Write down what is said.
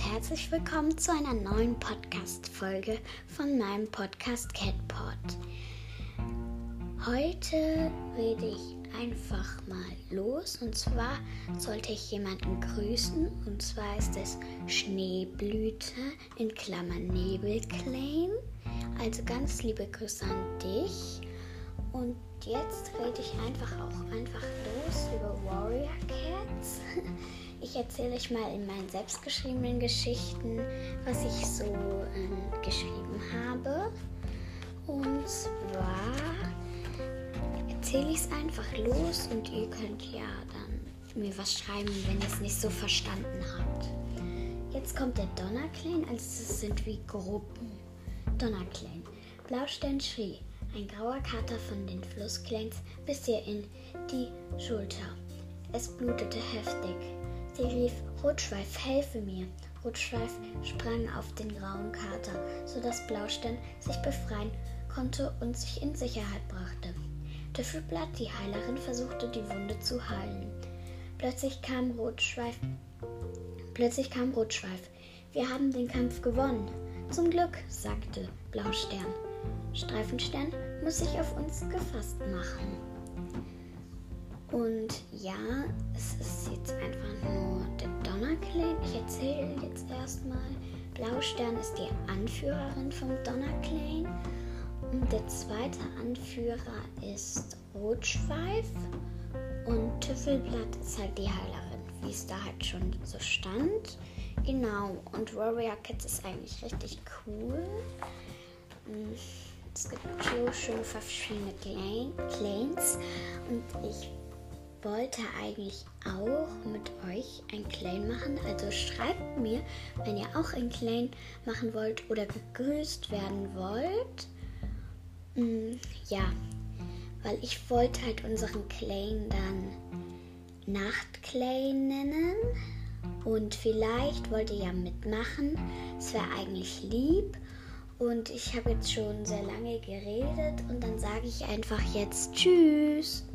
herzlich willkommen zu einer neuen Podcast-Folge von meinem Podcast CatPod. Heute rede ich einfach mal los und zwar sollte ich jemanden grüßen und zwar ist es Schneeblüte in Klammern Nebelclaim. Also ganz liebe Grüße an dich. Und jetzt rede ich einfach auch einfach los über Warrior Cats. Ich erzähle euch mal in meinen selbstgeschriebenen Geschichten, was ich so äh, geschrieben habe. Und zwar erzähle ich es einfach los und ihr könnt ja dann mir was schreiben, wenn ihr es nicht so verstanden habt. Jetzt kommt der Donnerclan, also es sind wie Gruppen. Donnerclan. Blaustern schrie. Ein grauer Kater von den Flussclans biss ihr in die Schulter. Es blutete heftig. Sie rief, Rotschweif, helfe mir. Rotschweif sprang auf den grauen Kater, sodass Blaustern sich befreien konnte und sich in Sicherheit brachte. Tüffelblatt, die Heilerin, versuchte die Wunde zu heilen. Plötzlich kam Rotschweif. Plötzlich kam Rotschweif. Wir haben den Kampf gewonnen. Zum Glück, sagte Blaustern. Streifenstern muss sich auf uns gefasst machen. Und ja, es ist jetzt einfach nur der Donnerclan. Ich erzähle jetzt erstmal. Blaustern ist die Anführerin vom Donnerclan. Und der zweite Anführer ist Rotschweif. Und Tüffelblatt ist halt die Heilerin, wie es da halt schon so stand. Genau, und Warrior Kids ist eigentlich richtig cool. Es gibt so schön verschiedene Clans und ich wollte eigentlich auch mit euch ein Claim machen. Also schreibt mir, wenn ihr auch ein Claim machen wollt oder gegrüßt werden wollt. Mm, ja, weil ich wollte halt unseren Claim dann Nachtclaim nennen. Und vielleicht wollt ihr ja mitmachen. Es wäre eigentlich lieb. Und ich habe jetzt schon sehr lange geredet und dann sage ich einfach jetzt Tschüss.